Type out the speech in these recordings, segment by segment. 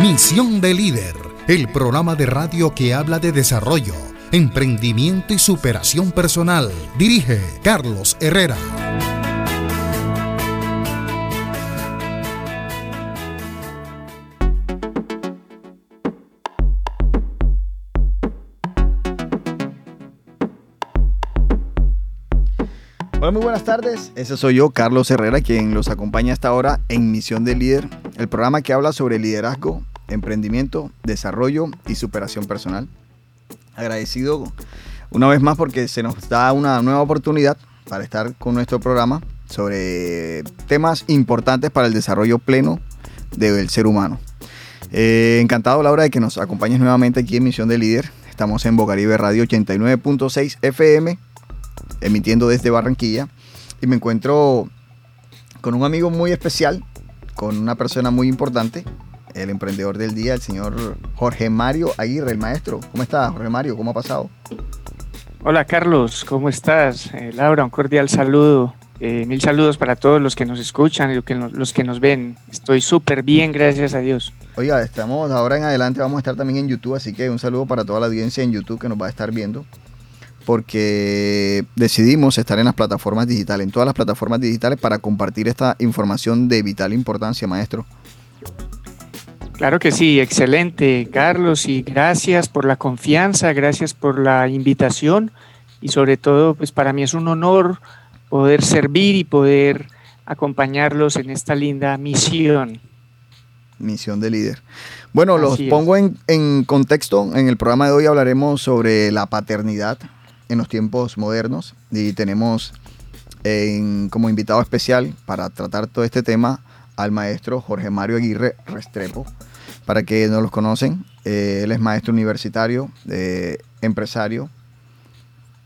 Misión de Líder, el programa de radio que habla de desarrollo, emprendimiento y superación personal. Dirige Carlos Herrera. Hola, muy buenas tardes. Ese soy yo, Carlos Herrera, quien los acompaña hasta ahora en Misión de Líder, el programa que habla sobre liderazgo, emprendimiento, desarrollo y superación personal. Agradecido una vez más porque se nos da una nueva oportunidad para estar con nuestro programa sobre temas importantes para el desarrollo pleno del ser humano. Eh, encantado, Laura, de que nos acompañes nuevamente aquí en Misión de Líder. Estamos en Bocaribe Radio 89.6 FM emitiendo desde Barranquilla y me encuentro con un amigo muy especial, con una persona muy importante, el emprendedor del día, el señor Jorge Mario Aguirre, el maestro. ¿Cómo está, Jorge Mario? ¿Cómo ha pasado? Hola Carlos, ¿cómo estás? Eh, Laura, un cordial saludo. Eh, mil saludos para todos los que nos escuchan y los que nos ven. Estoy súper bien, gracias a Dios. Oiga, estamos ahora en adelante, vamos a estar también en YouTube, así que un saludo para toda la audiencia en YouTube que nos va a estar viendo porque decidimos estar en las plataformas digitales, en todas las plataformas digitales para compartir esta información de vital importancia, maestro. Claro que sí, excelente, Carlos, y gracias por la confianza, gracias por la invitación y sobre todo, pues para mí es un honor poder servir y poder acompañarlos en esta linda misión. Misión de líder. Bueno, los pongo en, en contexto. En el programa de hoy hablaremos sobre la paternidad, en los tiempos modernos y tenemos como invitado especial para tratar todo este tema al maestro Jorge Mario Aguirre Restrepo. Para que no los conocen, eh, él es maestro universitario, eh, empresario,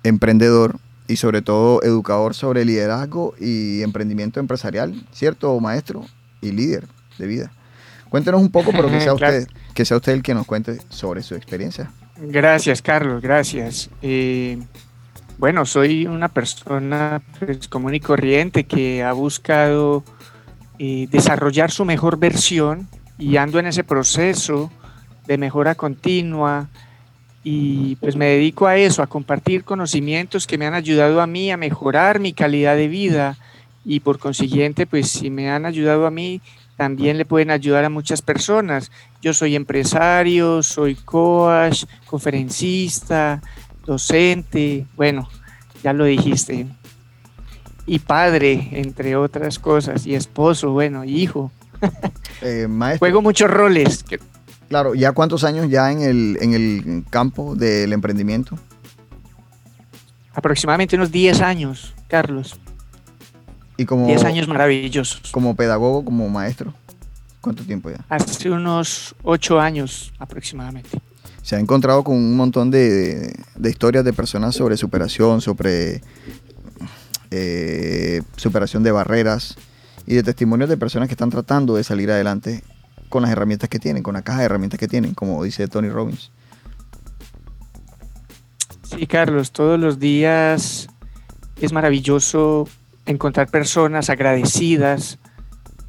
emprendedor y sobre todo educador sobre liderazgo y emprendimiento empresarial, ¿cierto, maestro? Y líder de vida. Cuéntenos un poco, pero que sea usted, que sea usted el que nos cuente sobre su experiencia. Gracias, Carlos, gracias. Eh, bueno, soy una persona pues, común y corriente que ha buscado eh, desarrollar su mejor versión y ando en ese proceso de mejora continua y pues me dedico a eso, a compartir conocimientos que me han ayudado a mí a mejorar mi calidad de vida y por consiguiente pues si me han ayudado a mí también le pueden ayudar a muchas personas. Yo soy empresario, soy coach, conferencista, docente, bueno, ya lo dijiste, y padre, entre otras cosas, y esposo, bueno, hijo. Eh, Juego muchos roles. Claro, ¿ya cuántos años ya en el, en el campo del emprendimiento? Aproximadamente unos 10 años, Carlos. Y como, 10 años maravillosos. Como pedagogo, como maestro. ¿Cuánto tiempo ya? Hace unos 8 años aproximadamente. Se ha encontrado con un montón de, historias de personas sobre superación, sobre eh, superación de barreras y de testimonios de personas que están tratando de salir adelante con las herramientas que tienen, con la caja de herramientas que tienen, como dice Tony Robbins. Sí, Carlos, todos los días es maravilloso encontrar personas agradecidas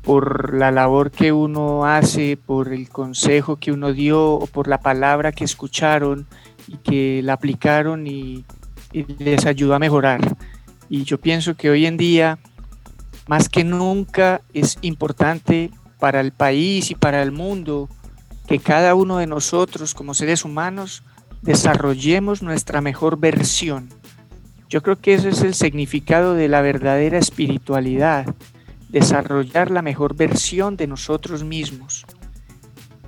por la labor que uno hace, por el consejo que uno dio o por la palabra que escucharon y que la aplicaron y, les ayudó a mejorar. Y yo pienso que hoy en día, más que nunca, es importante para el país y para el mundo que cada uno de nosotros como seres humanos desarrollemos nuestra mejor versión yo creo que ese es el significado de la verdadera espiritualidad, desarrollar la mejor versión de nosotros mismos.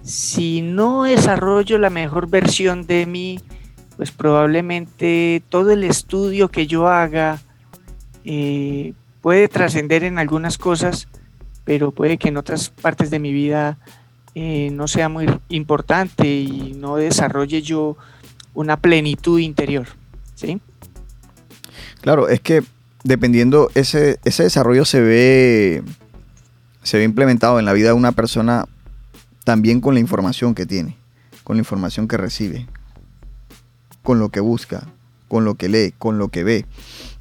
Si no desarrollo la mejor versión de mí, pues probablemente todo el estudio que yo haga eh, puede trascender en algunas cosas, pero puede que en otras partes de mi vida eh, no sea muy importante y no desarrolle yo una plenitud interior. ¿sí? Claro, es que dependiendo, ese, ese desarrollo se ve, se ve implementado en la vida de una persona también con la información que tiene, con la información que recibe, con lo que busca, con lo que lee, con lo que ve.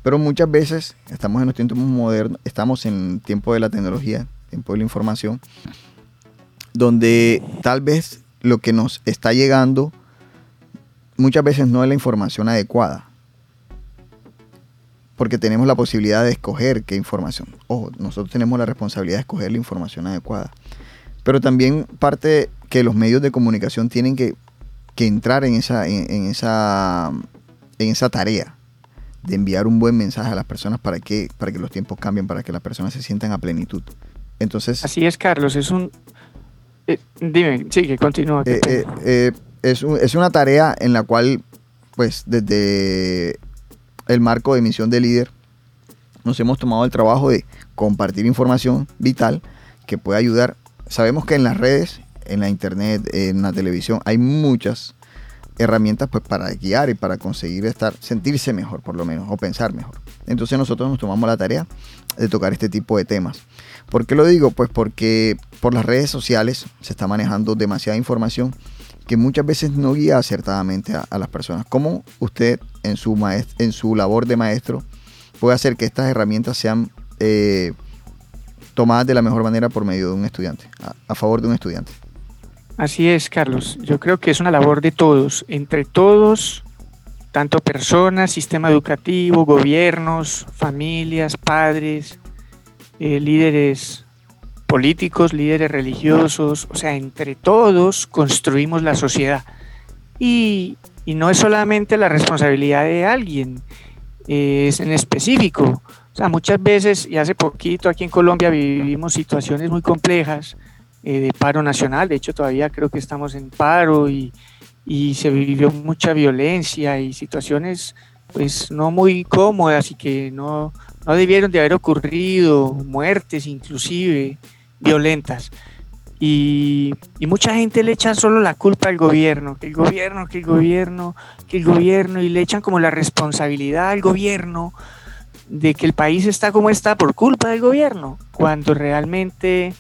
Pero muchas veces estamos en los tiempos modernos, estamos en el tiempo de la tecnología, tiempo de la información. donde tal vez lo que nos está llegando muchas veces no es la información adecuada. Porque tenemos la posibilidad de escoger qué información. Ojo, nosotros tenemos la responsabilidad de escoger la información adecuada. Pero también parte que los medios de comunicación tienen que, entrar en esa, en, esa, en esa tarea de enviar un buen mensaje a las personas para que, para que los tiempos cambien, para que las personas se sientan a plenitud. Entonces, Así es, Carlos, es un... Eh, dime, sigue, continúa. Eh, eh, es, es, una tarea en la cual, pues, desde el marco de emisión de líder, nos hemos tomado el trabajo de compartir información vital que puede ayudar. Sabemos que en las redes, en la internet, en la televisión, hay muchas herramientas pues para guiar y para conseguir estar, sentirse mejor por lo menos, o pensar mejor. Entonces nosotros nos tomamos la tarea de tocar este tipo de temas. ¿Por qué lo digo? Pues porque por las redes sociales se está manejando demasiada información que muchas veces no guía acertadamente a, las personas. ¿Cómo usted en su, en su labor de maestro puede hacer que estas herramientas sean eh, tomadas de la mejor manera por medio de un estudiante, a favor de un estudiante? Así es, Carlos. Yo creo que es una labor de todos, entre todos, tanto personas, sistema educativo, gobiernos, familias, padres, eh, líderes políticos, líderes religiosos, o sea, entre todos construimos la sociedad. Y, no es solamente la responsabilidad de alguien, es en específico. O sea, muchas veces, y hace poquito aquí en Colombia vivimos situaciones muy complejas eh, de paro nacional, de hecho todavía creo que estamos en paro y, y se vivió mucha violencia y situaciones pues no muy cómodas y que no, no debieron de haber ocurrido, muertes inclusive violentas. Y, y, mucha gente le echa solo la culpa al gobierno, que el gobierno, que el gobierno, que el gobierno, y le echan como la responsabilidad al gobierno de que el país está como está por culpa del gobierno, cuando realmente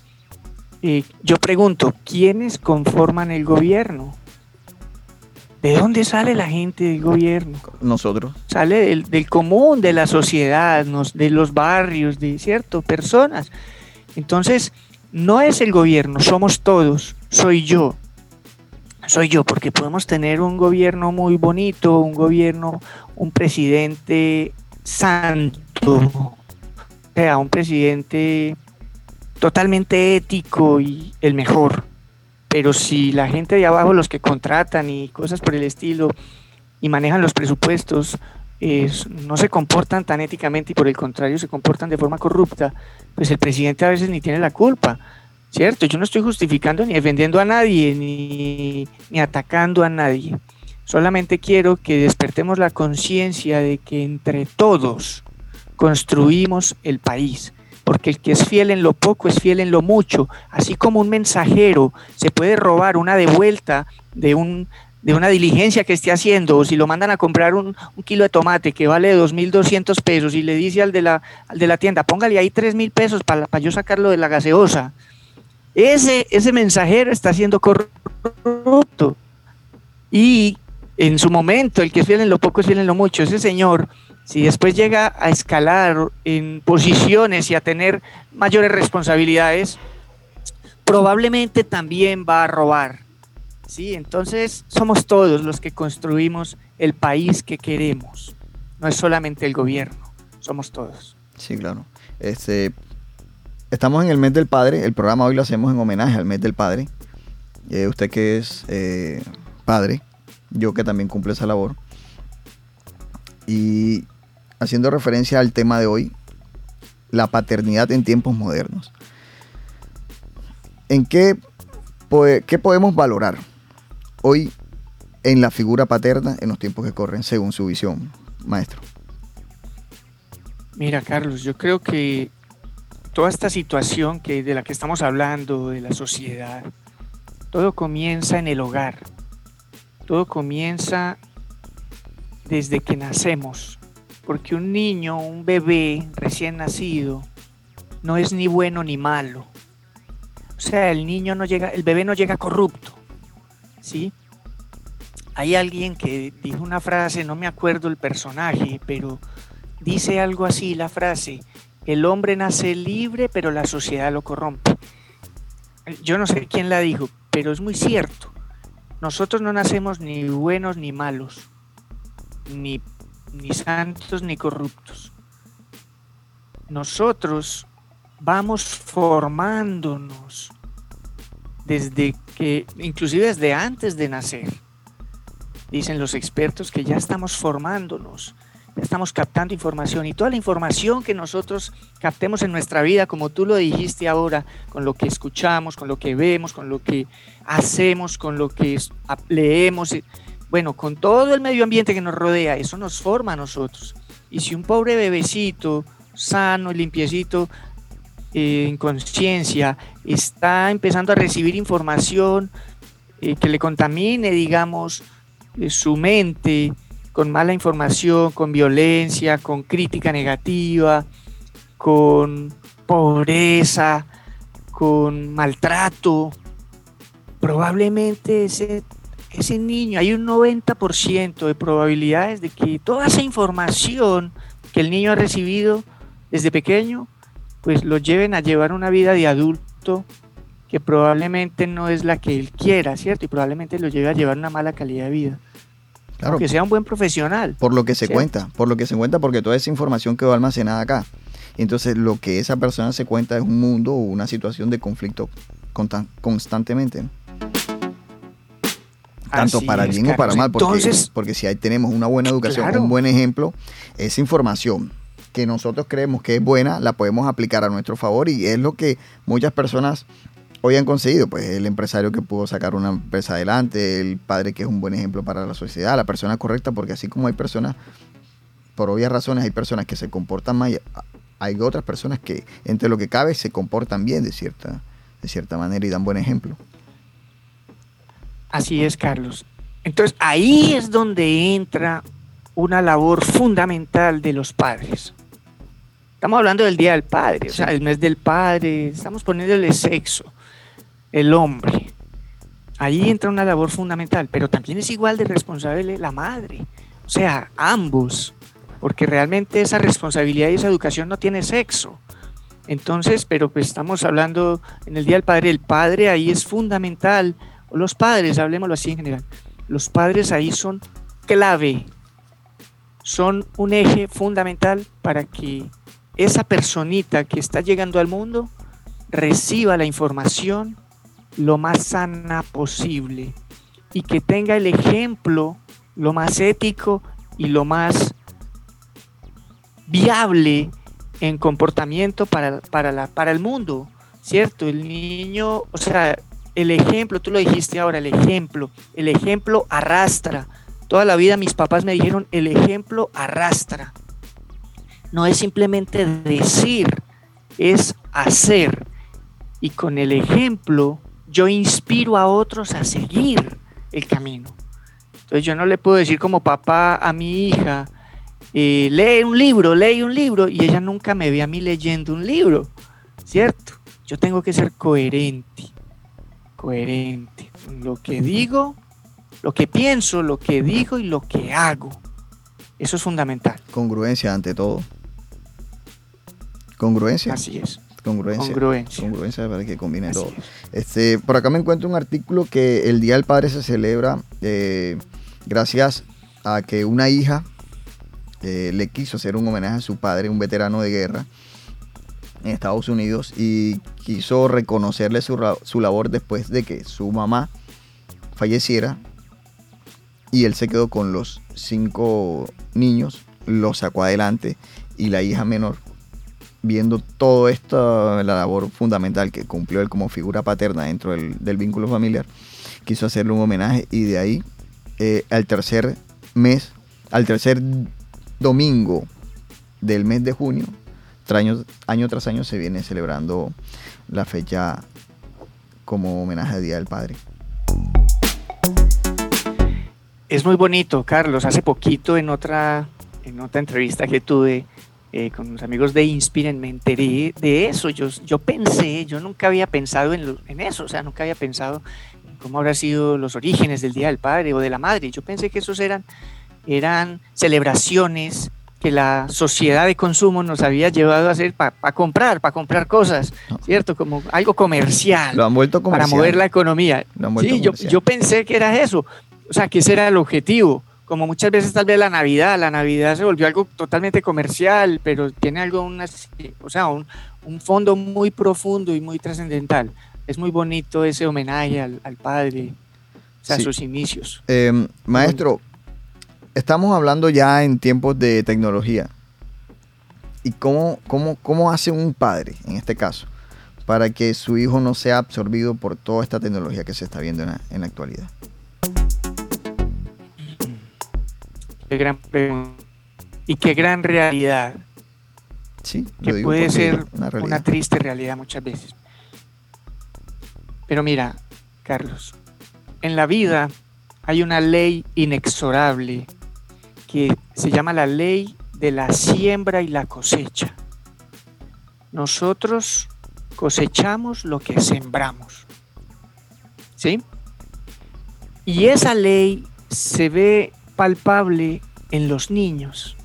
eh, yo pregunto, ¿quiénes conforman el gobierno? ¿De dónde sale la gente del gobierno? Nosotros. Sale del, común, de la sociedad, de los barrios, de cierto, personas. Entonces, no es el gobierno, somos todos, soy yo. Soy yo, porque podemos tener un gobierno muy bonito, un gobierno, un presidente santo, o sea, un presidente totalmente ético y el mejor. Pero si la gente de abajo, los que contratan y cosas por el estilo, y manejan los presupuestos, no se comportan tan éticamente y por el contrario se comportan de forma corrupta, pues el presidente a veces ni tiene la culpa. ¿Cierto? Yo no estoy justificando ni defendiendo a nadie, ni, ni atacando a nadie. Solamente quiero que despertemos la conciencia de que entre todos construimos el país porque el que es fiel en lo poco es fiel en lo mucho. Así como un mensajero se puede robar una devuelta de, un, de una diligencia que esté haciendo, o si lo mandan a comprar un, kilo de tomate que vale 2.200 pesos y le dice al de la, de la tienda, póngale ahí 3.000 pesos para, para yo sacarlo de la gaseosa. Ese, ese mensajero está siendo corrupto. Y en su momento, el que es en lo poco es en lo mucho. Ese señor si después llega a escalar en posiciones y a tener mayores responsabilidades, probablemente también va a robar. ¿Sí? Entonces somos todos los que construimos el país que queremos. No es solamente el gobierno, somos todos. Sí, claro. Este, estamos en el mes del padre. El programa hoy lo hacemos en homenaje al mes del padre. Eh, usted que es eh, padre, yo que también cumplo esa labor. Y haciendo referencia al tema de hoy, la paternidad en tiempos modernos. ¿En qué, qué podemos valorar hoy en la figura paterna en los tiempos que corren, según su visión, maestro? Mira, Carlos, yo creo que toda esta situación que, de la que estamos hablando, de la sociedad, todo comienza en el hogar. Todo comienza desde que nacemos. Porque un niño, un bebé recién nacido, no es ni bueno ni malo. O sea, el niño no llega, el bebé no llega corrupto. ¿Sí? Hay alguien que dijo una frase, no me acuerdo el personaje, pero dice algo así la frase, el hombre nace libre, pero la sociedad lo corrompe. yo no sé quién la dijo, pero es muy cierto. Nosotros no nacemos ni buenos ni malos, ni, ni santos ni corruptos. Nosotros vamos formándonos desde que, inclusive desde antes de nacer. Dicen los expertos que ya estamos formándonos, ya estamos captando información y toda la información que nosotros captemos en nuestra vida, como tú lo dijiste ahora, con lo que escuchamos, con lo que vemos, con lo que hacemos, con lo que leemos, bueno, con todo el medio ambiente que nos rodea, eso nos forma a nosotros. Y si un pobre bebecito, sano, limpiecito, eh, en conciencia, está empezando a recibir información eh, que le contamine, digamos, su mente con mala información, con violencia, con crítica negativa, con pobreza, con maltrato, probablemente ese, ese niño, hay un 90% de probabilidades de que toda esa información que el niño ha recibido desde pequeño, pues lo lleven a llevar una vida de adulto que probablemente no es la que él quiera, ¿cierto? Y probablemente lo lleve a llevar una mala calidad de vida. Claro. Que sea un buen profesional. Por lo que se cuenta, por lo que se cuenta, porque toda esa información quedó almacenada acá. Entonces, lo que esa persona se cuenta es un mundo o una situación de conflicto constantemente. Tanto para bien o para mal, porque, porque si ahí tenemos una buena educación, un buen ejemplo, esa información que nosotros creemos que es buena, la podemos aplicar a nuestro favor y es lo que muchas personas hoy han conseguido. Pues el empresario que pudo sacar una empresa adelante, el padre que es un buen ejemplo para la sociedad, la persona correcta, porque así como hay personas, por obvias razones, hay personas que se comportan mal, hay otras personas que entre lo que cabe se comportan bien de cierta, de cierta manera y dan buen ejemplo. Así es, Carlos. Entonces ahí es donde entra una labor fundamental de los padres. Estamos hablando del Día del Padre, o sea, el mes del Padre, estamos poniéndole sexo, el hombre. Ahí entra una labor fundamental, pero también es igual de responsable la madre, o sea, ambos, porque realmente esa responsabilidad y esa educación no tiene sexo. Entonces, pero pues estamos hablando en el Día del Padre, el padre ahí es fundamental, o los padres, hablemoslo así en general, los padres ahí son clave, son un eje fundamental para que esa personita que está llegando al mundo reciba la información lo más sana posible y que tenga el ejemplo lo más ético y lo más viable en comportamiento para, para, la, para el mundo, ¿cierto? El niño, o sea, el ejemplo, tú lo dijiste ahora, el ejemplo, el ejemplo arrastra. Toda la vida mis papás me dijeron, el ejemplo arrastra no es simplemente decir, es hacer. Y con el ejemplo yo inspiro a otros a seguir el camino. Entonces yo no le puedo decir como papá a mi hija, eh, lee un libro, lee un libro, y ella nunca me ve a mí leyendo un libro, ¿cierto? Yo tengo que ser coherente, coherente. Lo que digo, lo que pienso, lo que digo y lo que hago. Eso es fundamental. Congruencia ante todo. Congruencia. Así es. Congruencia. Congruencia. para que combine todo. Este, por acá me encuentro un artículo que el Día del Padre se celebra eh, gracias a que una hija eh, le quiso hacer un homenaje a su padre, un veterano de guerra en Estados Unidos, y quiso reconocerle su, su labor después de que su mamá falleciera y él se quedó con los cinco niños, los sacó adelante y la hija menor viendo todo esto, la labor fundamental que cumplió él como figura paterna dentro del, vínculo familiar, quiso hacerle un homenaje y de ahí eh, al tercer mes, al tercer domingo del mes de junio, año, año tras año se viene celebrando la fecha como homenaje al Día del Padre. Es muy bonito, Carlos. Hace poquito en otra, en otra entrevista que tuve, eh, con los amigos de Inspiren, me enteré de eso. Yo, yo pensé, yo nunca había pensado en, en eso, o sea, nunca había pensado en cómo habrán sido los orígenes del Día del Padre o de la Madre. Yo pensé que esos eran, eran celebraciones que la sociedad de consumo nos había llevado a hacer para comprar, para comprar cosas, ¿cierto? Como algo comercial. Lo han vuelto comercial. Para mover la economía. sí, yo, yo, pensé que era eso. O sea, que ese era el objetivo. Como muchas veces tal vez la Navidad, la Navidad se volvió algo totalmente comercial, pero tiene algo, una, o sea, un, un fondo muy profundo y muy trascendental. Es muy bonito ese homenaje al, al padre, o sea, sus inicios. Eh, maestro, estamos hablando ya en tiempos de tecnología. ¿Y cómo, cómo, cómo hace un padre, en este caso, para que su hijo no sea absorbido por toda esta tecnología que se está viendo en la, actualidad? Gran pregunta. Y qué gran realidad. Sí, que puede ser una triste realidad muchas veces. Pero mira, Carlos, en la vida hay una ley inexorable que se llama la ley de la siembra y la cosecha. Nosotros cosechamos lo que sembramos. ¿Sí? Y esa ley se ve palpable en los niños.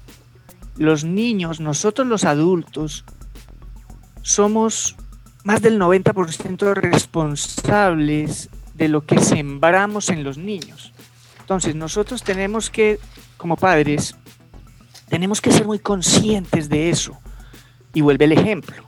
Los niños, nosotros los adultos, somos más del 90% responsables de lo que sembramos en los niños. Entonces, nosotros tenemos que como padres, tenemos que ser muy conscientes de eso. Y vuelve el ejemplo.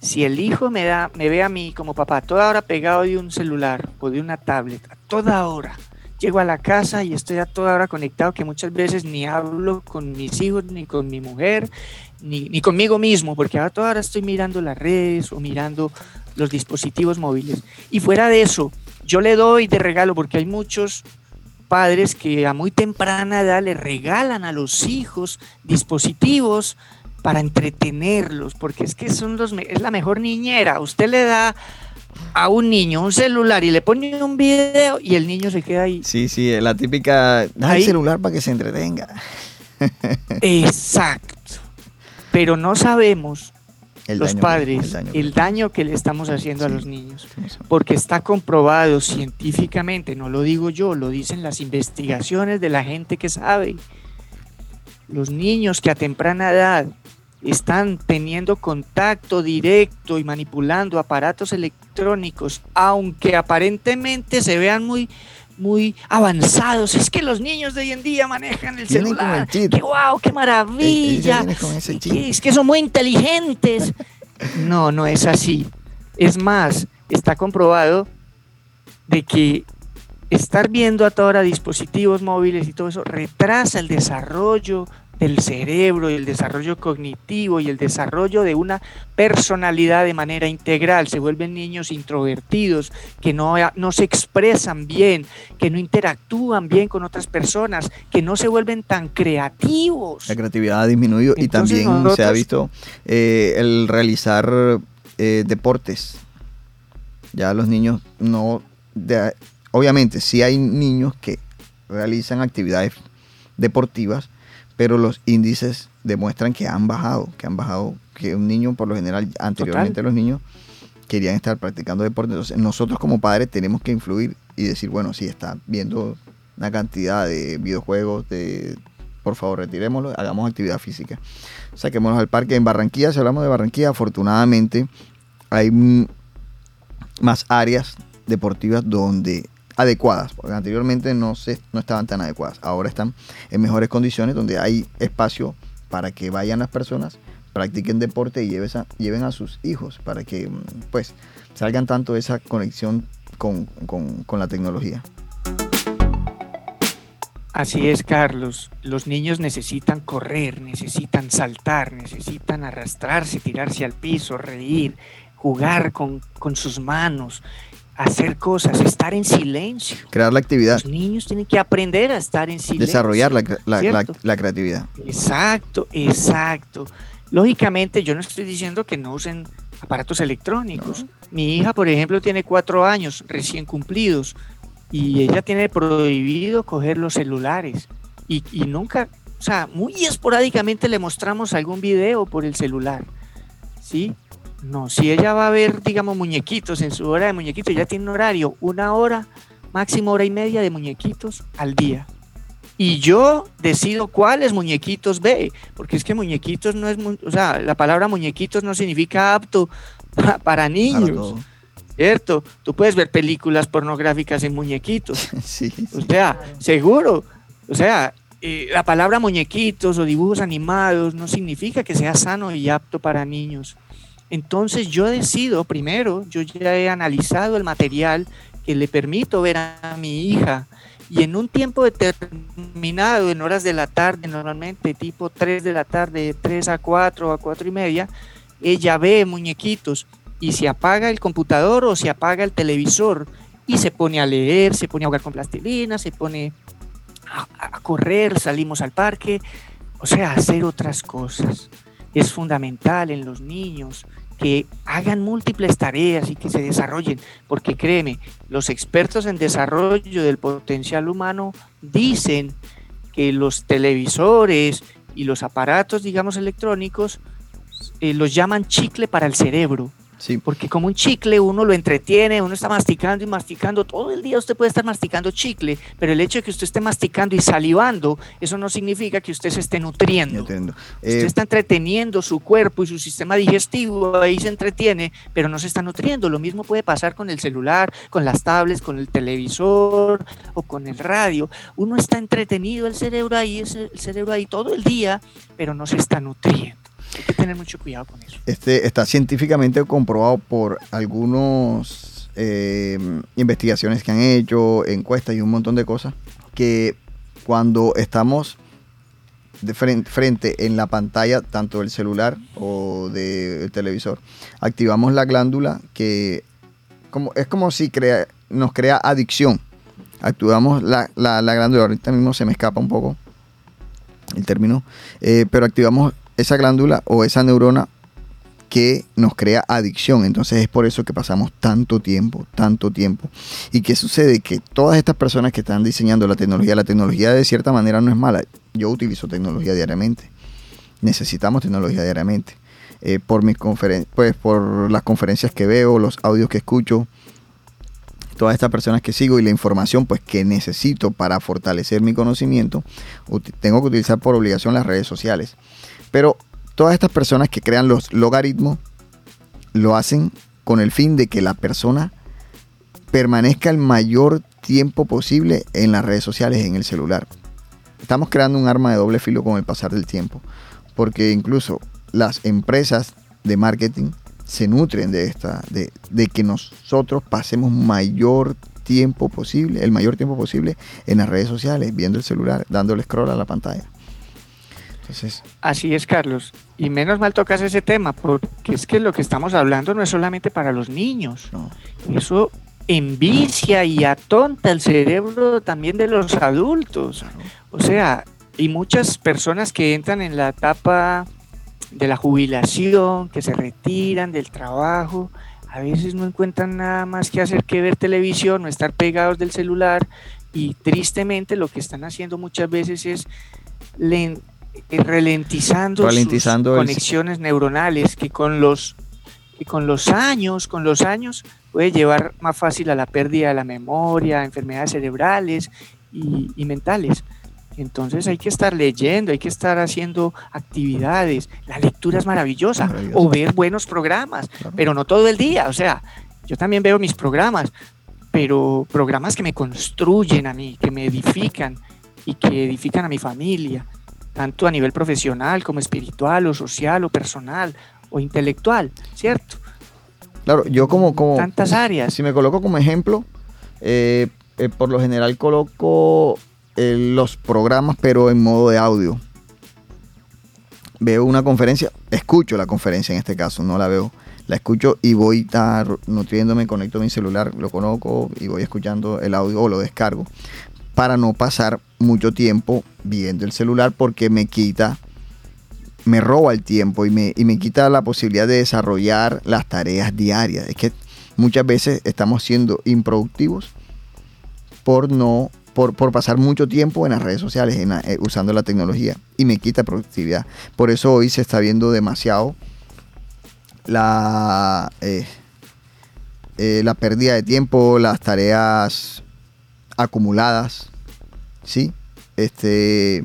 Si el hijo me, da, me ve a mí como papá toda hora pegado de un celular o de una tablet, toda hora, llego a la casa y estoy a toda hora conectado, que muchas veces ni hablo con mis hijos, ni con mi mujer, ni, ni conmigo mismo, porque a toda hora estoy mirando las redes o mirando los dispositivos móviles. Y fuera de eso, yo le doy de regalo, porque hay muchos padres que a muy temprana edad le regalan a los hijos dispositivos para entretenerlos, porque es que son los, es la mejor niñera. Usted le da a un niño un celular y le pone un video y el niño se queda ahí. Sí, sí, la típica, da el celular para que se entretenga. Exacto. Pero no sabemos los padres el daño, que le estamos haciendo a los niños. Porque está comprobado científicamente, no lo digo yo, lo dicen las investigaciones de la gente que sabe. Los niños que a temprana edad están teniendo contacto directo y manipulando aparatos electrónicos, aunque aparentemente se vean muy muy avanzados. Es que los niños de hoy en día manejan el celular. ¡Qué guau, qué maravilla! es que son muy inteligentes. No, no es así. Es más, está comprobado de que estar viendo a toda hora dispositivos móviles y todo eso retrasa el desarrollo del cerebro y el desarrollo cognitivo y el desarrollo de una personalidad de manera integral. Se vuelven niños introvertidos, que no, no se expresan bien, que no interactúan bien con otras personas, que no se vuelven tan creativos. La creatividad ha disminuido y también se ha visto eh, el realizar eh, deportes. Ya los niños no... obviamente, sí hay niños que realizan actividades deportivas, pero los índices demuestran que han bajado, que han bajado, que un niño por lo general, anteriormente los niños querían estar practicando deporte. Entonces nosotros como padres tenemos que influir y decir, bueno, si está viendo una cantidad de videojuegos, de por favor retirémoslo, hagamos actividad física. Saquémonos al parque. En Barranquilla, si hablamos de Barranquilla, afortunadamente hay más áreas deportivas donde adecuadas, porque anteriormente no, se, no estaban tan adecuadas. Ahora están en mejores condiciones donde hay espacio para que vayan las personas, practiquen deporte y lleven a, lleven a sus hijos para que mm, pues salgan tanto esa conexión con, con la tecnología. Así es, Carlos. Los niños necesitan correr, necesitan saltar, necesitan arrastrarse, tirarse al piso, reír, jugar con, con sus manos hacer cosas, estar en silencio. Crear la actividad. Los niños tienen que aprender a estar en silencio. Desarrollar la, creatividad. Exacto, exacto. Lógicamente, yo no estoy diciendo que no usen aparatos electrónicos. Mi hija, por ejemplo, tiene cuatro años recién cumplidos y ella tiene prohibido coger los celulares. Y, y nunca, o sea, muy esporádicamente le mostramos algún video por el celular. ¿Sí? No, si ella va a ver, digamos, muñequitos en su hora de muñequitos, ya tiene un horario, una hora, máximo hora y media de muñequitos al día. y yo decido cuáles muñequitos ve, porque es que muñequitos no es, o sea, la palabra muñequitos no significa apto para niños. ¿Cierto? Tú puedes ver películas pornográficas en muñequitos. sí, O sea, seguro. O sea, eh, la palabra muñequitos o dibujos animados no significa que sea sano y apto para niños. Entonces yo decido, primero, yo ya he analizado el material que le permito ver a mi hija. Y en un tiempo determinado, en horas de la tarde, normalmente tipo 3 de la tarde, 3 a 4 a 4 y media, ella ve muñequitos y se apaga el computador o se apaga el televisor y se pone a leer, se pone a jugar con plastilina, se pone a, correr, salimos al parque, o sea, hacer otras cosas. Es fundamental en los niños que hagan múltiples tareas y que se desarrollen, porque créeme, los expertos en desarrollo del potencial humano dicen que los televisores y los aparatos, digamos, electrónicos, eh, los llaman chicle para el cerebro. Porque como un chicle uno lo entretiene, uno está masticando y masticando, todo el día usted puede estar masticando chicle, pero el hecho de que usted esté masticando y salivando, eso no significa que usted se esté nutriendo. usted eh, está entreteniendo su cuerpo y su sistema digestivo, ahí se entretiene, pero no se está nutriendo. Lo mismo puede pasar con el celular, con las tablets, con el televisor o con el radio. Uno está entretenido el cerebro ahí, el cerebro ahí todo el día, pero no se está nutriendo. Hay que tener mucho cuidado con eso. Este está científicamente comprobado por algunos eh, investigaciones que han hecho, encuestas y un montón de cosas, que cuando estamos de frente, en la pantalla, tanto del celular o del televisor, activamos la glándula que como, es como si crea, nos crea adicción. Activamos la, la, glándula, ahorita mismo se me escapa un poco el término, eh, pero activamos esa glándula o esa neurona que nos crea adicción. Entonces es por eso que pasamos tanto tiempo, tanto tiempo. ¿Y qué sucede? Que todas estas personas que están diseñando la tecnología, la tecnología de cierta manera no es mala. Yo utilizo tecnología diariamente. Necesitamos tecnología diariamente. Eh, por mis pues por las conferencias que veo, los audios que escucho, todas estas personas que sigo y la información pues que necesito para fortalecer mi conocimiento, tengo que utilizar por obligación las redes sociales. Pero todas estas personas que crean los logaritmos lo hacen con el fin de que la persona permanezca el mayor tiempo posible en las redes sociales, en el celular. Estamos creando un arma de doble filo con el pasar del tiempo, porque incluso las empresas de marketing se nutren de esta, de, que nosotros pasemos mayor tiempo posible, el mayor tiempo posible en las redes sociales, viendo el celular, dándole scroll a la pantalla. Así es, Carlos. Y menos mal tocas ese tema, porque es que lo que estamos hablando no es solamente para los niños. Eso envicia y atonta el cerebro también de los adultos. O sea, y muchas personas que entran en la etapa de la jubilación, que se retiran del trabajo, a veces no encuentran nada más que hacer que ver televisión o estar pegados del celular y tristemente lo que están haciendo muchas veces es ralentizando, ralentizando sus conexiones neuronales que con los que con los años, con los años puede llevar más fácil a la pérdida de la memoria, enfermedades cerebrales y, mentales. Entonces hay que estar leyendo, hay que estar haciendo actividades. La lectura es maravillosa. O ver buenos programas, pero no todo el día. O sea, yo también veo mis programas, pero programas que me construyen a mí, que me edifican y que edifican a mi familia tanto a nivel profesional como espiritual o social o personal o intelectual, ¿cierto? Claro, yo como... como Tantas áreas. Si me coloco como ejemplo, eh, eh, por lo general coloco eh, los programas pero en modo de audio. Veo una conferencia, escucho la conferencia en este caso, no la veo. La escucho y voy estar nutriéndome, conecto mi celular, lo conozco y voy escuchando el audio o lo descargo para no pasar mucho tiempo viendo el celular porque me quita, me roba el tiempo y me, me quita la posibilidad de desarrollar las tareas diarias. Es que muchas veces estamos siendo improductivos por no por, pasar mucho tiempo en las redes sociales eh, usando la tecnología y me quita productividad. Por eso hoy se está viendo demasiado la, eh, eh, la pérdida de tiempo, las tareas acumuladas, ¿sí? este,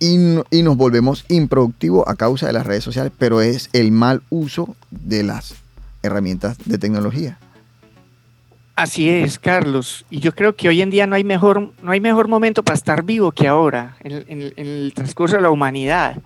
y, y, nos volvemos improductivos a causa de las redes sociales, pero es el mal uso de las herramientas de tecnología. Así es, Carlos. Y yo creo que hoy en día no hay mejor, no hay mejor momento para estar vivo que ahora, en, el transcurso de la humanidad.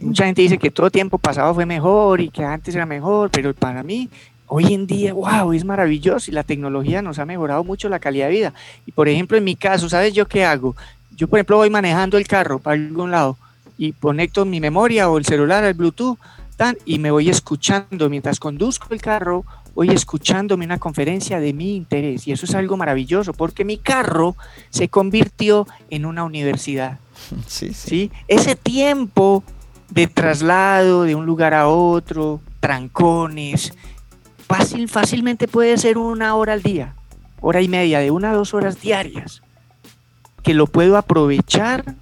Mucha gente dice que todo tiempo pasado fue mejor y que antes era mejor, pero para mí hoy en día, wow, es maravilloso y la tecnología nos ha mejorado mucho la calidad de vida. Y por ejemplo, en mi caso, ¿sabes yo qué hago? Yo, por ejemplo, voy manejando el carro para algún lado y conecto mi memoria o el celular al Bluetooth tan, y me voy escuchando mientras conduzco el carro voy escuchándome una conferencia de mi interés y eso es algo maravilloso porque mi carro se convirtió en una universidad. Sí, sí. Ese tiempo de traslado de un lugar a otro, trancones, fácil, fácilmente puede ser una hora al día, hora y media, de una a dos horas diarias, que lo puedo aprovechar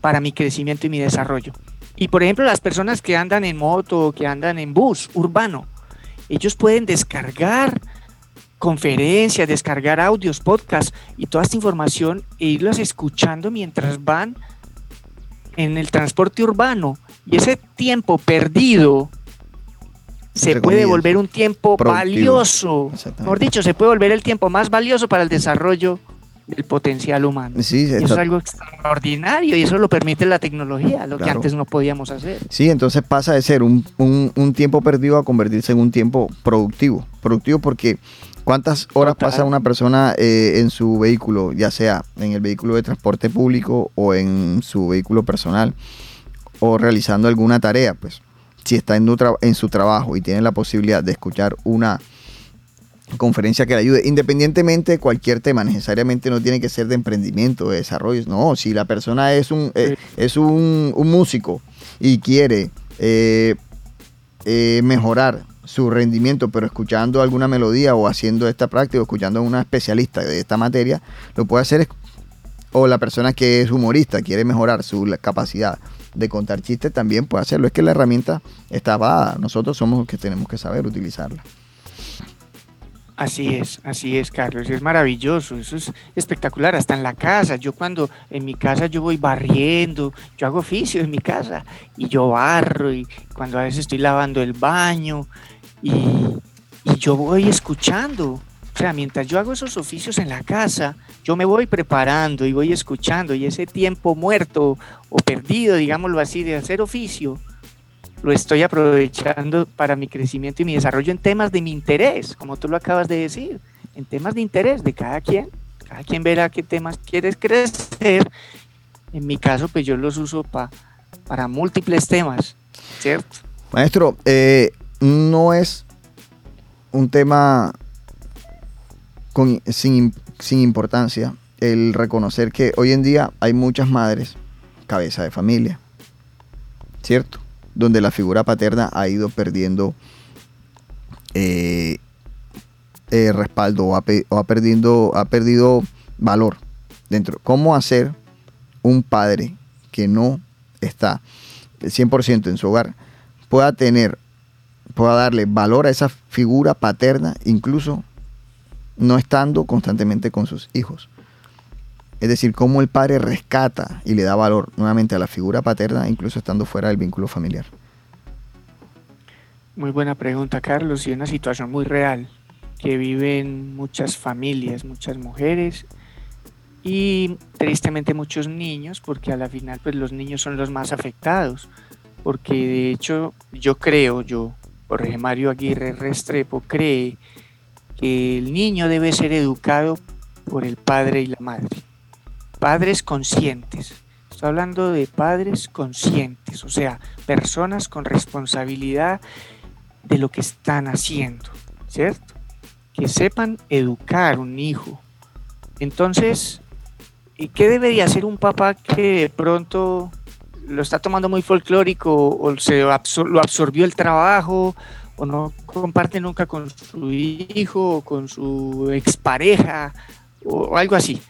para mi crecimiento y mi desarrollo. Y por ejemplo, las personas que andan en moto, que andan en bus urbano, ellos pueden descargar conferencias, descargar audios, podcasts y toda esta información e irlas escuchando mientras van en el transporte urbano. Y ese tiempo perdido se puede volver un tiempo valioso. Mejor dicho, se puede volver el tiempo más valioso para el desarrollo del potencial humano. eso es algo extraordinario y eso lo permite la tecnología, lo que antes no podíamos hacer. Sí, entonces pasa de ser un, tiempo perdido a convertirse en un tiempo productivo. Productivo porque ¿cuántas horas pasa una persona eh, en su vehículo, ya sea en el vehículo de transporte público o en su vehículo personal o realizando alguna tarea? Pues si está en, en su trabajo y tiene la posibilidad de escuchar una conferencia que le ayude, independientemente de cualquier tema, necesariamente no tiene que ser de emprendimiento, de desarrollo, no, si la persona es un, eh, es un, músico y quiere eh, eh, mejorar su rendimiento, pero escuchando alguna melodía o haciendo esta práctica, o escuchando a una especialista de esta materia, lo puede hacer, o la persona que es humorista quiere mejorar su capacidad de contar chistes, también puede hacerlo, es que la herramienta está dada, nosotros somos los que tenemos que saber utilizarla. Así es, así es, Carlos, es maravilloso, eso es espectacular, hasta en la casa, yo cuando en mi casa yo voy barriendo, yo hago oficio en mi casa y yo barro y cuando a veces estoy lavando el baño y, y yo voy escuchando, o sea, mientras yo hago esos oficios en la casa, yo me voy preparando y voy escuchando y ese tiempo muerto o perdido, digámoslo así, de hacer oficio, lo estoy aprovechando para mi crecimiento y mi desarrollo en temas de mi interés, como tú lo acabas de decir, en temas de interés de cada quien. Cada quien verá qué temas quieres crecer. En mi caso, pues yo los uso para múltiples temas, ¿cierto? Maestro, eh, no es un tema sin, sin importancia el reconocer que hoy en día hay muchas madres cabeza de familia, ¿cierto? donde la figura paterna ha ido perdiendo eh, eh, respaldo o ha, perdiendo, ha perdido valor dentro. ¿Cómo hacer un padre que no está 100% en su hogar pueda tener, pueda darle valor a esa figura paterna, incluso no estando constantemente con sus hijos? Es decir, cómo el padre rescata y le da valor nuevamente a la figura paterna, incluso estando fuera del vínculo familiar. Muy buena pregunta, Carlos, y una situación muy real que viven muchas familias, muchas mujeres y tristemente muchos niños, porque a la final pues los niños son los más afectados, porque de hecho yo creo, yo, Jorge Mario Aguirre Restrepo, cree el niño debe ser educado por el padre y la madre padres conscientes. Estoy hablando de padres conscientes, o sea, personas con responsabilidad de lo que están haciendo, ¿cierto? Que sepan educar un hijo. Entonces, ¿qué debería hacer un papá que de pronto lo está tomando muy folclórico o se lo absorbió el trabajo o no comparte nunca con su hijo o con su expareja o algo así?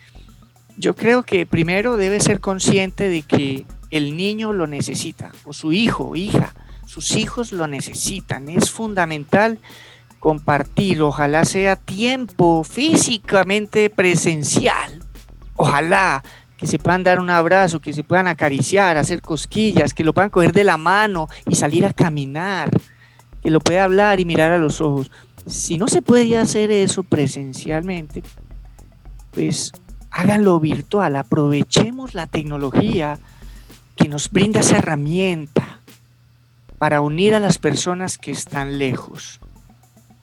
Yo creo que primero debe ser consciente de que el niño lo necesita, o su hijo, hija, sus hijos lo necesitan. Es fundamental compartir, ojalá sea tiempo físicamente presencial, Ojalá que se puedan dar un abrazo, que se puedan acariciar, hacer cosquillas, que lo puedan coger de la mano y salir a caminar, que lo pueda hablar y mirar a los ojos. Si no se puede hacer eso presencialmente, pues háganlo virtual, aprovechemos la tecnología que nos brinda esa herramienta para unir a las personas que están lejos,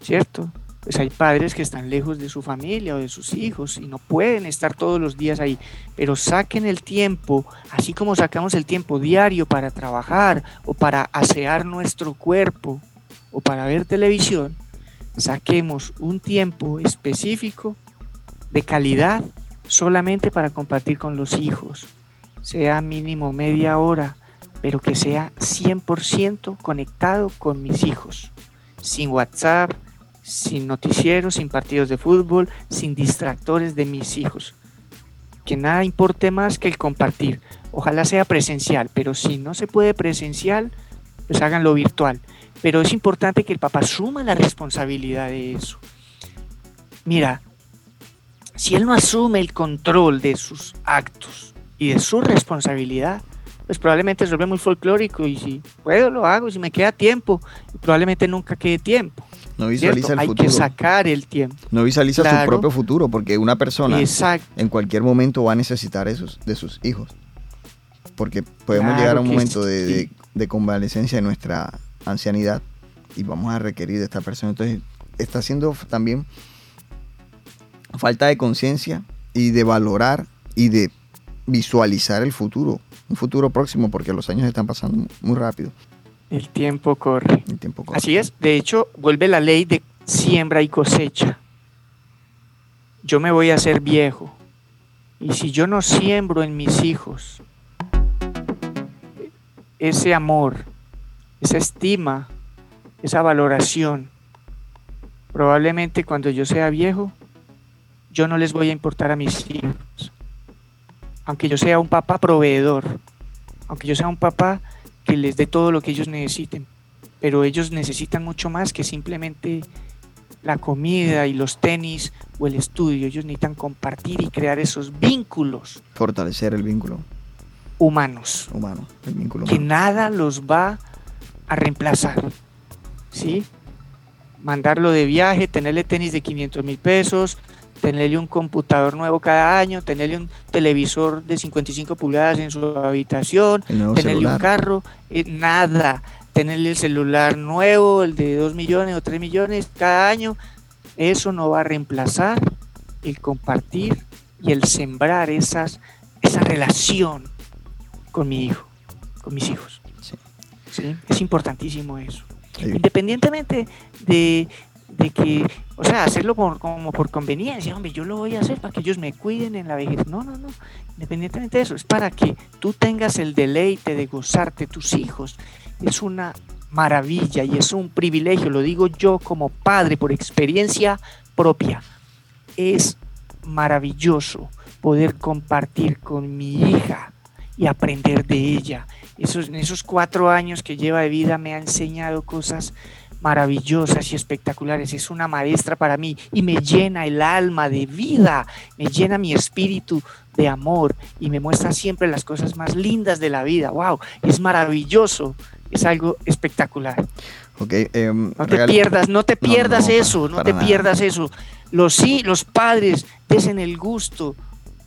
¿cierto? Pues hay padres que están lejos de su familia o de sus hijos y no pueden estar todos los días ahí, pero saquen el tiempo, así como sacamos el tiempo diario para trabajar o para asear nuestro cuerpo o para ver televisión, saquemos un tiempo específico de calidad solamente para compartir con los hijos, sea mínimo media hora, pero que sea 100% conectado con mis hijos, sin WhatsApp, sin noticieros, sin partidos de fútbol, sin distractores de mis hijos. Que nada importe más que el compartir. Ojalá sea presencial, pero si no se puede presencial, pues háganlo virtual. Pero es importante que el papá asuma la responsabilidad de eso. Mira, si él no asume el control de sus actos y de su responsabilidad, pues probablemente se vuelve muy folclórico y si puedo lo hago, si me queda tiempo, probablemente nunca quede tiempo. No visualiza el Hay futuro. que sacar el tiempo. No visualiza Claro. su propio futuro, porque una persona Exacto. en cualquier momento va a necesitar esos, de sus hijos. Porque podemos Claro llegar a un momento de- de convalecencia de nuestra ancianidad y vamos a requerir de esta persona. Entonces, está haciendo también falta de conciencia y de valorar y de visualizar el futuro, un futuro próximo, porque los años están pasando muy rápido. El tiempo corre. El tiempo corre. Así es. De hecho, vuelve la ley de siembra y cosecha. Yo me voy a hacer viejo. Y si yo no siembro en mis hijos ese amor, esa estima, esa valoración, probablemente cuando yo sea viejo, yo no les voy a importar a mis hijos. Aunque yo sea un papá proveedor, aunque yo sea un papá que les dé todo lo que ellos necesiten, pero ellos necesitan mucho más que simplemente la comida y los tenis o el estudio. Ellos necesitan compartir y crear esos vínculos Fortalecer el vínculo humanos humano. El vínculo que nada los va a reemplazar. ¿Sí? Mandarlo de viaje, tenerle tenis de 500 mil pesos, tenerle un computador nuevo cada año, tenerle un televisor de 55 pulgadas en su habitación, tenerle un carro, eh, nada. Tenerle el celular nuevo, el de 2 millones o 3 millones cada año, eso no va a reemplazar el compartir y el sembrar esas, esa relación con mi hijo, con mis hijos. Es importantísimo eso. Sí. Independientemente de, de que, o sea, hacerlo por, como por conveniencia, hombre, yo lo voy a hacer para que ellos me cuiden en la vejez. No, no, no. Independientemente de eso, es para que tú tengas el deleite de gozarte tus hijos. Es una maravilla y es un privilegio, lo digo yo como padre por experiencia propia. Es maravilloso poder compartir con mi hija y aprender de ella. Esos, en esos cuatro años que lleva de vida me ha enseñado cosas maravillosas y espectaculares. Es una maestra para mí y me llena el alma de vida, me llena mi espíritu de amor y me muestra siempre las cosas más lindas de la vida. ¡Wow! Es maravilloso, es algo espectacular. Ok, em, No te pierdas, no te no, pierdas no, eso, no te nada. pierdas eso. Los sí, los padres desen el gusto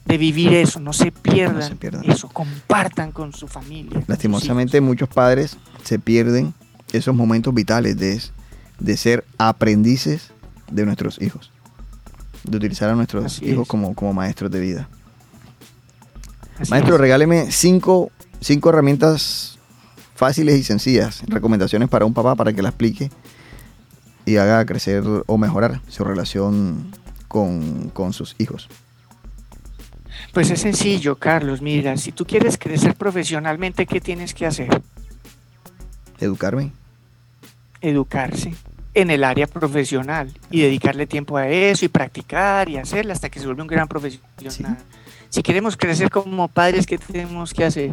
de vivir eso, no se pierdan, se pierdan. eso, compartan con su familia. Lastimosamente muchos padres se pierden esos momentos vitales de, de ser aprendices de nuestros hijos, de utilizar a nuestros Así hijos como, como maestros de vida. Así Maestro, es. regáleme cinco, cinco herramientas fáciles y sencillas, recomendaciones para un papá para que la explique y haga crecer o mejorar su relación con, con sus hijos. Pues es sencillo, Carlos. Mira, si tú quieres crecer profesionalmente, ¿qué tienes que hacer? Educarme. Educarse en el área profesional y dedicarle tiempo a eso y practicar y hacerla hasta que se vuelva un gran profesional. Si queremos crecer como padres, ¿qué tenemos que hacer?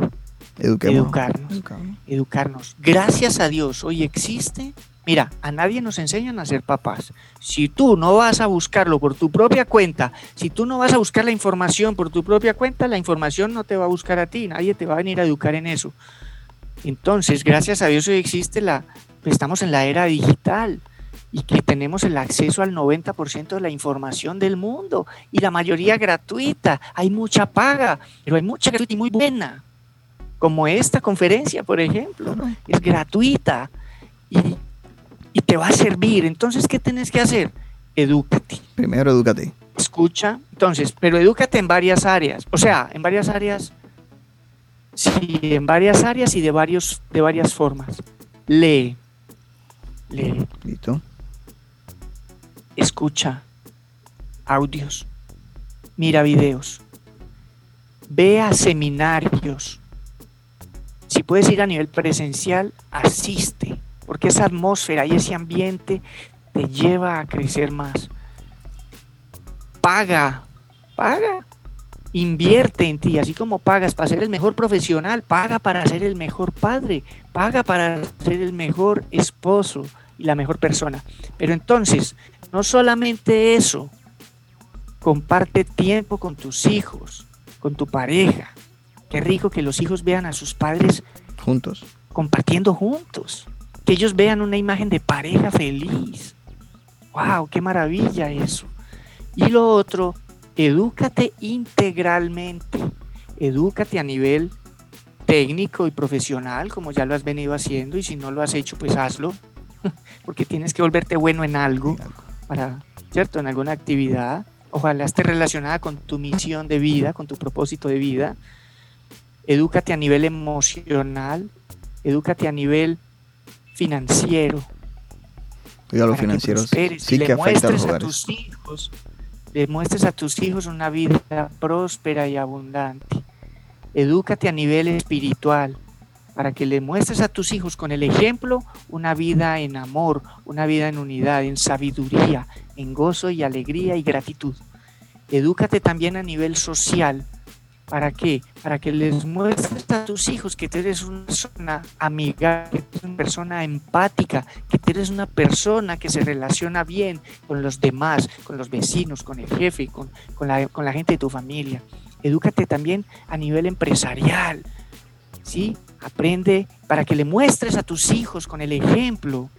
Educarnos. educarnos. Gracias a Dios, hoy existe Mira, a nadie nos enseñan a ser papás. Si tú no vas a buscarlo por tu propia cuenta, si tú no vas a buscar la información por tu propia cuenta, la información no te va a buscar a ti, nadie te va a venir a educar en eso. Entonces, gracias a Dios hoy existe la, estamos en la era digital y que tenemos el acceso al 90% de la información del mundo y la mayoría gratuita. Hay mucha paga, pero hay mucha gratuita y muy buena, como esta conferencia, por ejemplo, es gratuita y, y te va a servir. Entonces, ¿qué tienes que hacer? Edúcate. Primero, edúcate. Escucha, entonces, pero edúcate en varias áreas, o sea, en varias áreas Sí, en varias áreas y de, varios, de varias formas. Lee. Lee. Listo. Escucha audios. Mira videos. Ve a seminarios. Si puedes ir a nivel presencial, asiste, porque esa atmósfera y ese ambiente te lleva a crecer más. Paga, paga invierte en ti, así como pagas para ser el mejor profesional, paga para ser el mejor padre, paga para ser el mejor esposo y la mejor persona. Pero entonces, no solamente eso, comparte tiempo con tus hijos, con tu pareja. Qué rico que los hijos vean a sus padres juntos, compartiendo juntos, que ellos vean una imagen de pareja feliz. ¡Wow! ¡Qué maravilla eso! Y lo otro edúcate integralmente, edúcate a nivel técnico y profesional, como ya lo has venido haciendo, y si no lo has hecho, pues hazlo, porque tienes que volverte bueno en algo, para, ¿cierto? En alguna actividad. Ojalá esté relacionada con tu misión de vida, con tu propósito de vida. Edúcate a nivel emocional, edúcate a nivel financiero. Oiga, los financieros sí que afectan a, a tus hijos demuestres a tus hijos una vida próspera y abundante. Edúcate a nivel espiritual para que le muestres a tus hijos con el ejemplo una vida en amor, una vida en unidad, en sabiduría, en gozo y alegría y gratitud. Edúcate también a nivel social ¿Para qué? Para que les muestres a tus hijos que tú eres una persona amiga, que eres una persona empática, que eres una persona que se relaciona bien con los demás, con los vecinos, con el jefe, con, con, la, con la gente de tu familia. Edúcate también a nivel empresarial, ¿sí? Aprende para que le muestres a tus hijos con el ejemplo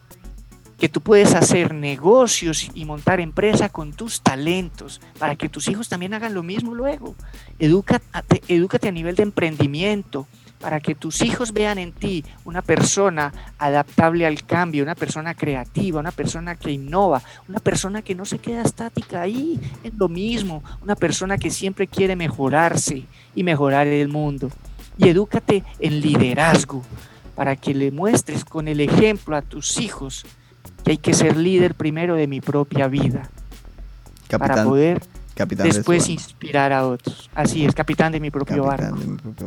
que tú puedes hacer negocios y montar empresa con tus talentos para que tus hijos también hagan lo mismo luego. Edúcate, edúcate a nivel de emprendimiento para que tus hijos vean en ti una persona adaptable al cambio, una persona creativa, una persona que innova, una persona que no se queda estática ahí en lo mismo, una persona que siempre quiere mejorarse y mejorar el mundo. Y edúcate en liderazgo para que le muestres con el ejemplo a tus hijos que hay que ser líder primero de mi propia vida para poder después inspirar a otros. Así es, capitán de mi propio, barco.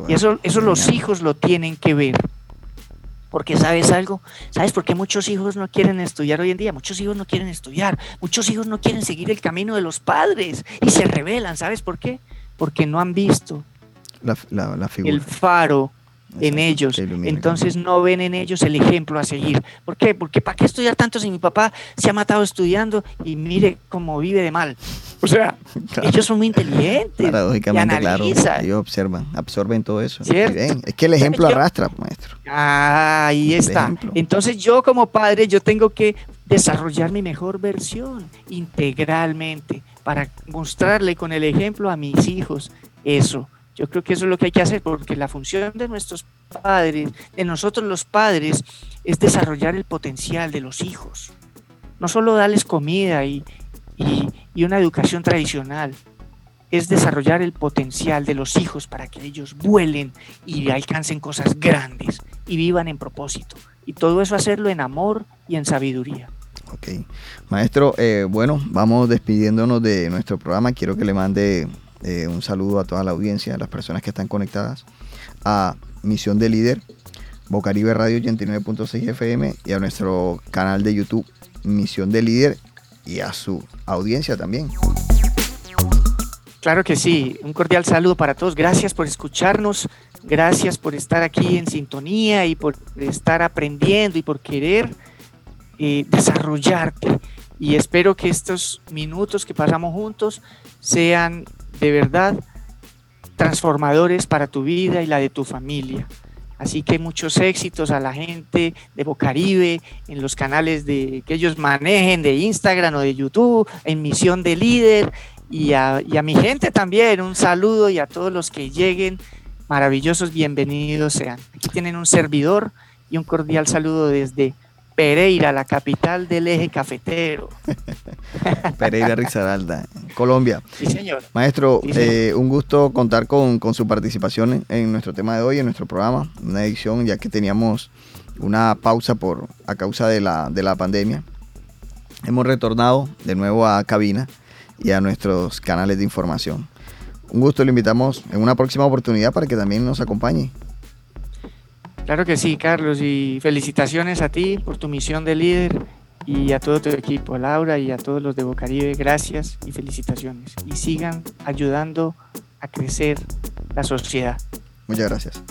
Y eso, eso los hijos lo tienen que ver. Porque sabes algo, sabes por qué muchos hijos no quieren estudiar hoy en día, muchos hijos no quieren estudiar, muchos hijos no quieren seguir el camino de los padres y se rebelan, ¿sabes por qué? Porque no han visto el faro en ellos. Entonces no ven en ellos el ejemplo a seguir. ¿Por qué? Porque ¿para qué estudiar tanto si mi papá se ha matado estudiando y mire cómo vive de mal? O sea, ellos son muy inteligentes. Paradójicamente, claro. Ellos observan, absorben todo eso. Es que el ejemplo arrastra, maestro. Ah, ahí está. Entonces yo como padre, yo tengo que desarrollar mi mejor versión integralmente para mostrarle con el ejemplo a mis hijos eso yo creo que eso es lo que hay que hacer, porque la función de nuestros padres, de nosotros los padres, es desarrollar el potencial de los hijos. No solo darles comida y, una educación tradicional, es desarrollar el potencial de los hijos para que ellos vuelen y alcancen cosas grandes y vivan en propósito. Y todo eso hacerlo en amor y en sabiduría. Ok. Maestro, eh, bueno, vamos despidiéndonos de nuestro programa. Quiero que le mande eh, un saludo a toda la audiencia, a las personas que están conectadas a Misión de Líder, Bocaribe Radio 89.6 FM y a nuestro canal de YouTube Misión de Líder y a su audiencia también. Claro que sí, un cordial saludo para todos. Gracias por escucharnos, gracias por estar aquí en sintonía y por estar aprendiendo y por querer eh, desarrollarte. Y espero que estos minutos que pasamos juntos sean de verdad transformadores para tu vida y la de tu familia. Así que muchos éxitos a la gente de Bocaribe, en los canales de, que ellos manejen de Instagram o de YouTube, en Misión de Líder, y a, y a mi gente también. Un saludo y a todos los que lleguen. Maravillosos, bienvenidos sean. Aquí tienen un servidor y un cordial saludo desde Pereira, la capital del eje cafetero. Pereira Risaralda, Colombia. Sí, señor. Maestro, eh, un gusto contar con, su participación en, nuestro tema de hoy, en nuestro programa, una edición ya que teníamos una pausa por a causa de la, de la pandemia. Hemos retornado de nuevo a cabina y a nuestros canales de información. Un gusto, le invitamos en una próxima oportunidad para que también nos acompañe. Claro que sí, Carlos, y felicitaciones a ti por tu misión de líder y a todo tu equipo, a Laura y a todos los de Bocaribe, gracias y felicitaciones. Y sigan ayudando a crecer la sociedad. Muchas gracias.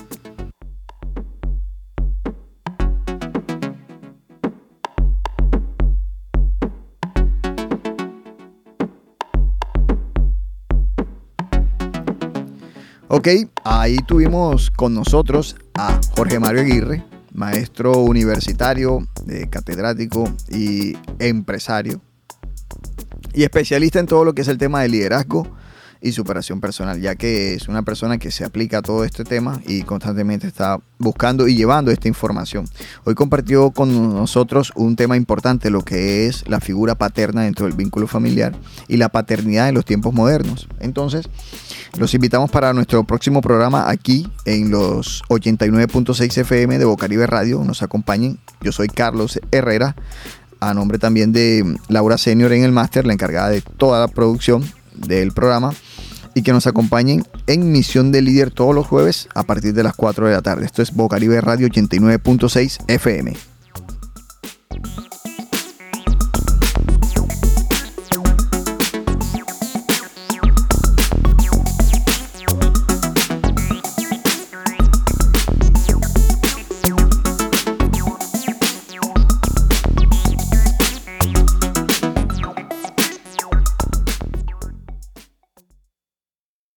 Ok, ahí tuvimos con nosotros a Jorge Mario Aguirre, maestro universitario, catedrático y empresario, y especialista en todo lo que es el tema de liderazgo y superación personal, ya que es una persona que se aplica a todo este tema y constantemente está buscando y llevando esta información. Hoy compartió con nosotros un tema importante, lo que es la figura paterna dentro del vínculo familiar y la paternidad en los tiempos modernos. Entonces, los invitamos para nuestro próximo programa aquí en los 89.6 FM de Bocaribe Radio. Nos acompañen. Yo soy Carlos Herrera, a nombre también de Laura Senior en el máster, la encargada de toda la producción del programa y que nos acompañen en Misión de Líder todos los jueves a partir de las 4 de la tarde. Esto es Bocaribe Radio 89.6 FM.